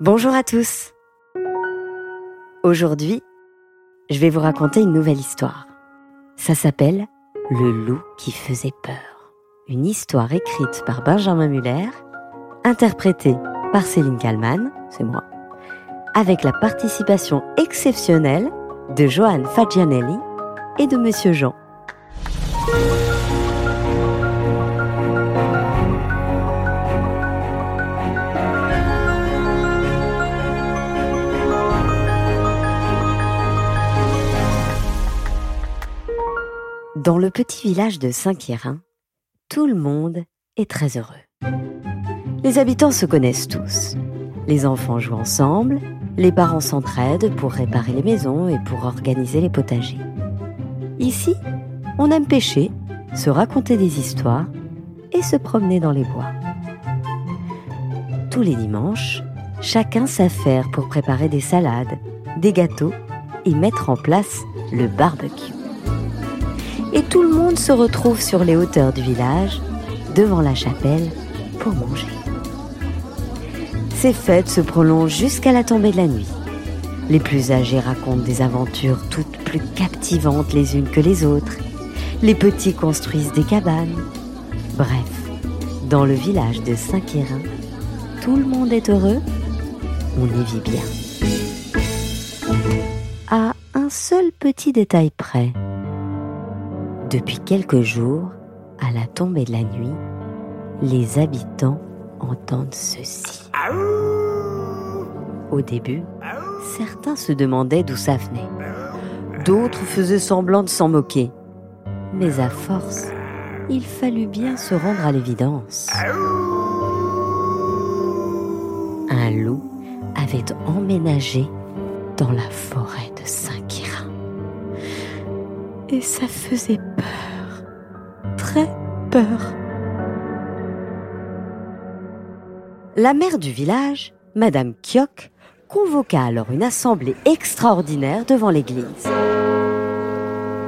Bonjour à tous. Aujourd'hui, je vais vous raconter une nouvelle histoire. Ça s'appelle Le loup qui faisait peur. Une histoire écrite par Benjamin Muller, interprétée par Céline Kallmann, c'est moi, avec la participation exceptionnelle de Johan Fagianelli et de Monsieur Jean. Dans le petit village de Saint-Quirin, tout le monde est très heureux. Les habitants se connaissent tous. Les enfants jouent ensemble, les parents s'entraident pour réparer les maisons et pour organiser les potagers. Ici, on aime pêcher, se raconter des histoires et se promener dans les bois. Tous les dimanches, chacun s'affaire pour préparer des salades, des gâteaux et mettre en place le barbecue et tout le monde se retrouve sur les hauteurs du village, devant la chapelle, pour manger. Ces fêtes se prolongent jusqu'à la tombée de la nuit. Les plus âgés racontent des aventures toutes plus captivantes les unes que les autres. Les petits construisent des cabanes. Bref, dans le village de Saint-Quérin, tout le monde est heureux, on y vit bien. À un seul petit détail près. Depuis quelques jours, à la tombée de la nuit, les habitants entendent ceci. Au début, certains se demandaient d'où ça venait. D'autres faisaient semblant de s'en moquer. Mais à force, il fallut bien se rendre à l'évidence. Un loup avait emménagé dans la forêt de Saint-Quirin. Et ça faisait peur. La mère du village, Madame Kiok, convoqua alors une assemblée extraordinaire devant l'église.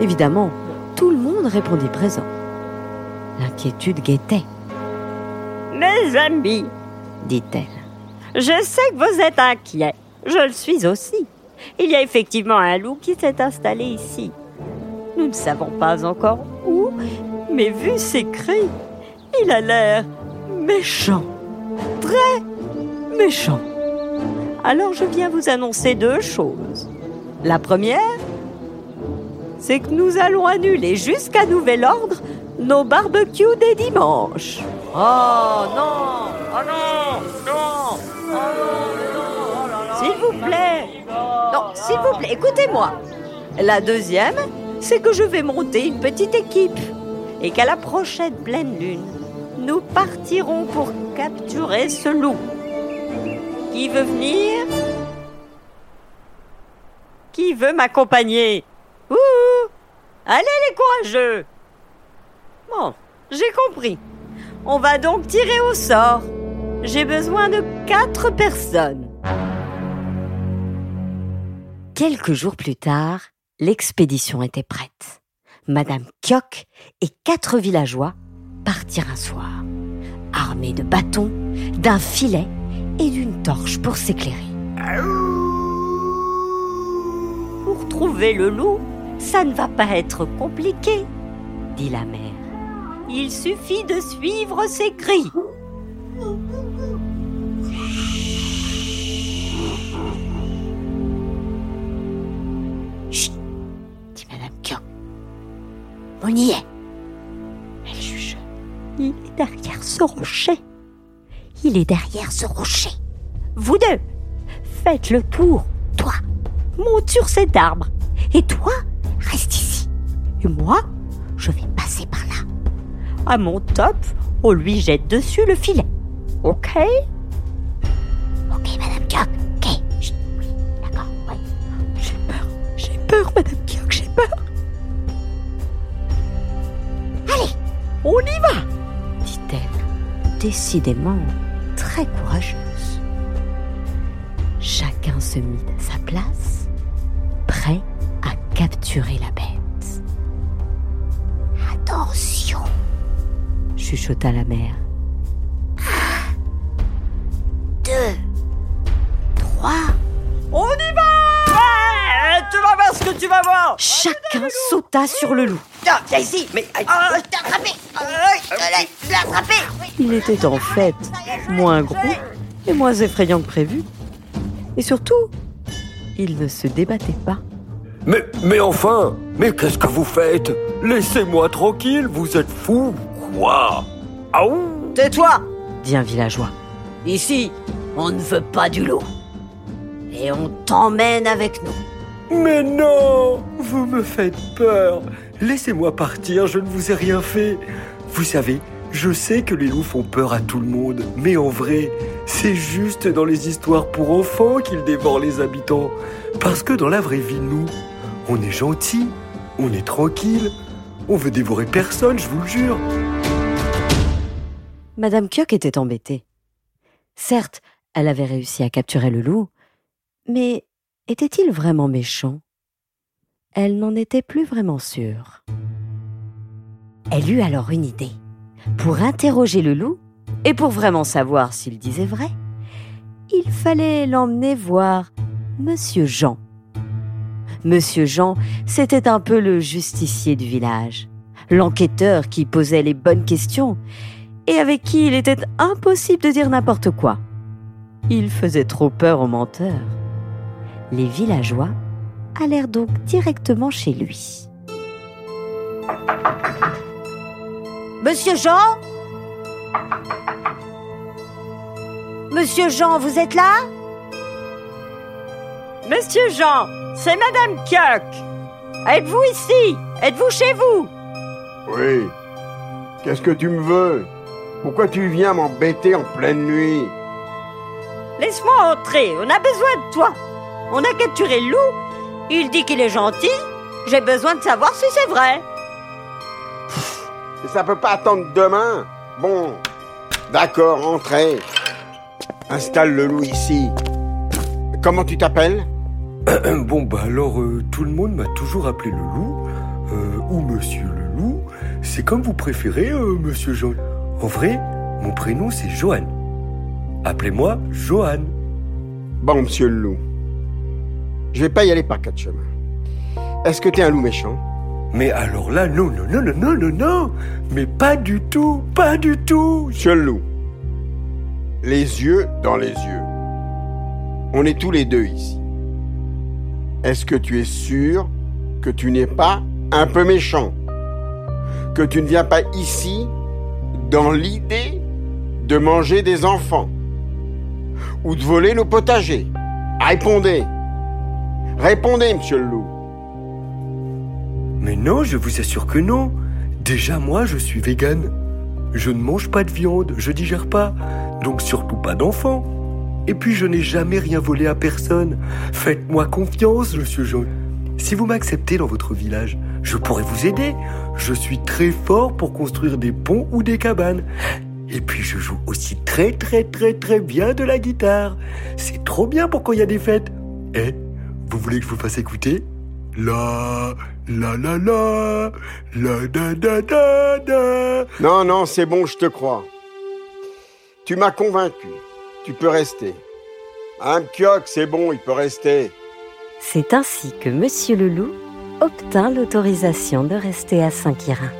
Évidemment, tout le monde répondit présent. L'inquiétude guettait. Mes amis, dit-elle, je sais que vous êtes inquiets. Je le suis aussi. Il y a effectivement un loup qui s'est installé ici. Nous ne savons pas encore où, mais vu ses cris, il a l'air méchant, très méchant. Alors je viens vous annoncer deux choses. La première, c'est que nous allons annuler jusqu'à nouvel ordre nos barbecues des dimanches. Oh non Oh non Non Oh non S'il vous plaît Non, s'il vous plaît, écoutez-moi. La deuxième, c'est que je vais monter une petite équipe et qu'à la prochaine pleine lune, nous partirons pour capturer ce loup. Qui veut venir? Qui veut m'accompagner? Ouh Allez les courageux Bon, j'ai compris. On va donc tirer au sort. J'ai besoin de quatre personnes. Quelques jours plus tard, l'expédition était prête. Madame Kiok et quatre villageois partirent un soir, armés de bâtons, d'un filet et d'une torche pour s'éclairer. Pour trouver le loup, ça ne va pas être compliqué, dit la mère. Il suffit de suivre ses cris. On y est. Elle chuchote. Il est derrière ce rocher. Il est derrière ce rocher. Vous deux, faites le tour. Toi, monte sur cet arbre. Et toi, reste ici. Et moi, Je vais passer par là. à mon top, on lui jette dessus le filet. Ok, On y va dit-elle, décidément très courageuse. Chacun se mit à sa place, prêt à capturer la bête. Attention, chuchota la mère. Chacun sauta sur le loup. Ah, viens ici Mais ah, je t'ai attrapé Je l'ai attrapé Il était en fait moins gros et moins effrayant que prévu. Et surtout, il ne se débattait pas. Mais, mais enfin Mais qu'est-ce que vous faites? Laissez-moi tranquille, vous êtes fou quoi? Tais-toi dit un villageois. Ici, on ne veut pas du loup. Et on t'emmène avec nous. Mais non Vous me faites peur Laissez-moi partir, je ne vous ai rien fait. Vous savez, je sais que les loups font peur à tout le monde, mais en vrai, c'est juste dans les histoires pour enfants qu'ils dévorent les habitants. Parce que dans la vraie vie, nous, on est gentils, on est tranquille, on veut dévorer personne, je vous le jure. Madame Kiock était embêtée. Certes, elle avait réussi à capturer le loup, mais était-il vraiment méchant? Elle n'en était plus vraiment sûre. Elle eut alors une idée. Pour interroger le loup, et pour vraiment savoir s'il disait vrai, il fallait l'emmener voir Monsieur Jean. Monsieur Jean, c'était un peu le justicier du village, l'enquêteur qui posait les bonnes questions et avec qui il était impossible de dire n'importe quoi. Il faisait trop peur aux menteurs. Les villageois allèrent donc directement chez lui. Monsieur Jean? Monsieur Jean, vous êtes là? Monsieur Jean, c'est Madame Kiock. Êtes-vous ici? Êtes-vous chez vous? Oui. Qu'est-ce que tu me veux? Pourquoi tu viens m'embêter en pleine nuit? Laisse-moi entrer, on a besoin de toi. On a capturé le loup. Il dit qu'il est gentil. J'ai besoin de savoir si c'est vrai. Et ça peut pas attendre demain Bon, d'accord, entrez. Installe le loup ici. Comment tu t'appelles? Bon, bah alors, euh, tout le monde m'a toujours appelé le loup, euh, ou monsieur le loup. C'est comme vous préférez, euh, monsieur Jean. En vrai, mon prénom c'est Johan. Appelez-moi Johan. Bon, monsieur le loup. Je vais pas y aller par quatre chemins. Est-ce que t'es un loup méchant? Mais alors là, non, non, non, non, non, non, non. Mais pas du tout, pas du tout. Le loup. Les yeux dans les yeux. On est tous les deux ici. Est-ce que tu es sûr que tu n'es pas un peu méchant? Que tu ne viens pas ici dans l'idée de manger des enfants? Ou de voler nos potagers? Répondez Répondez, monsieur le loup Mais non, je vous assure que non. Déjà, moi, je suis vegan. Je ne mange pas de viande, je digère pas. Donc surtout pas d'enfants. Et puis je n'ai jamais rien volé à personne. Faites-moi confiance, monsieur Jean. Si vous m'acceptez dans votre village, je pourrais vous aider. Je suis très fort pour construire des ponts ou des cabanes. Et puis je joue aussi très très très très bien de la guitare. C'est trop bien pour quand il y a des fêtes. Eh, vous voulez que je vous fasse écouter La, la la la, la da da da da. Non, non, c'est bon, je te crois. Tu m'as convaincu. Tu peux rester. Un pioc, c'est bon, il peut rester. C'est ainsi que Monsieur le Loup obtint l'autorisation de rester à Saint-Quirin.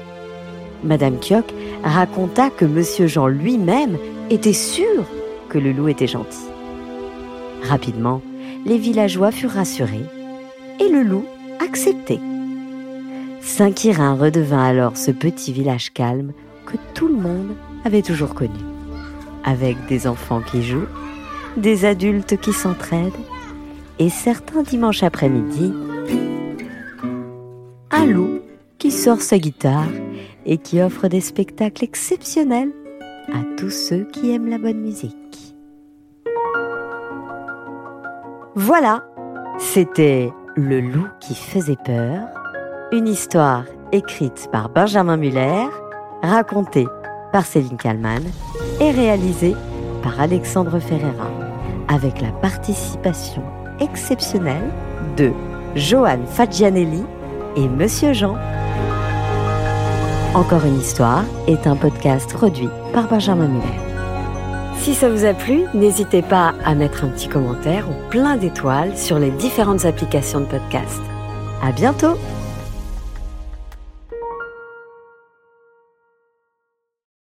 Madame Kiock raconta que Monsieur Jean lui-même était sûr que le loup était gentil. Rapidement, les villageois furent rassurés et le loup accepté. Saint-Quirin redevint alors ce petit village calme que tout le monde avait toujours connu, avec des enfants qui jouent, des adultes qui s'entraident et certains dimanches après-midi, un loup qui sort sa guitare et qui offre des spectacles exceptionnels à tous ceux qui aiment la bonne musique. Voilà, c'était Le loup qui faisait peur, une histoire écrite par Benjamin Muller, racontée par Céline Kallmann et réalisée par Alexandre Ferreira, avec la participation exceptionnelle de Johan Fagianelli et Monsieur Jean. Encore une histoire est un podcast produit par Benjamin Muller. Si ça vous a plu, n'hésitez pas à mettre un petit commentaire ou plein d'étoiles sur les différentes applications de podcast. À bientôt!